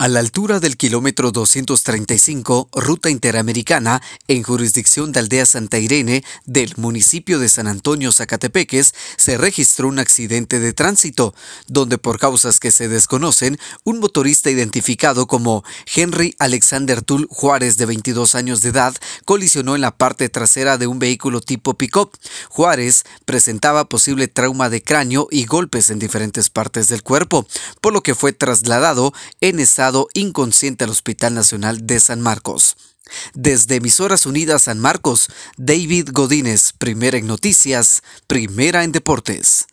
A la altura del kilómetro 235, ruta interamericana, en jurisdicción de Aldea Santa Irene del municipio de San Antonio Zacatepeques, se registró un accidente de tránsito, donde por causas que se desconocen, un motorista identificado como Henry Alexander Tull Juárez, de 22 años de edad, colisionó en la parte trasera de un vehículo tipo pick-up. Juárez presentaba posible trauma de cráneo y golpes en diferentes partes del cuerpo, por lo que fue trasladado en estado inconsciente al Hospital Nacional de San Marcos. Desde Emisoras Unidas San Marcos, David Godínez, primera en noticias, primera en deportes.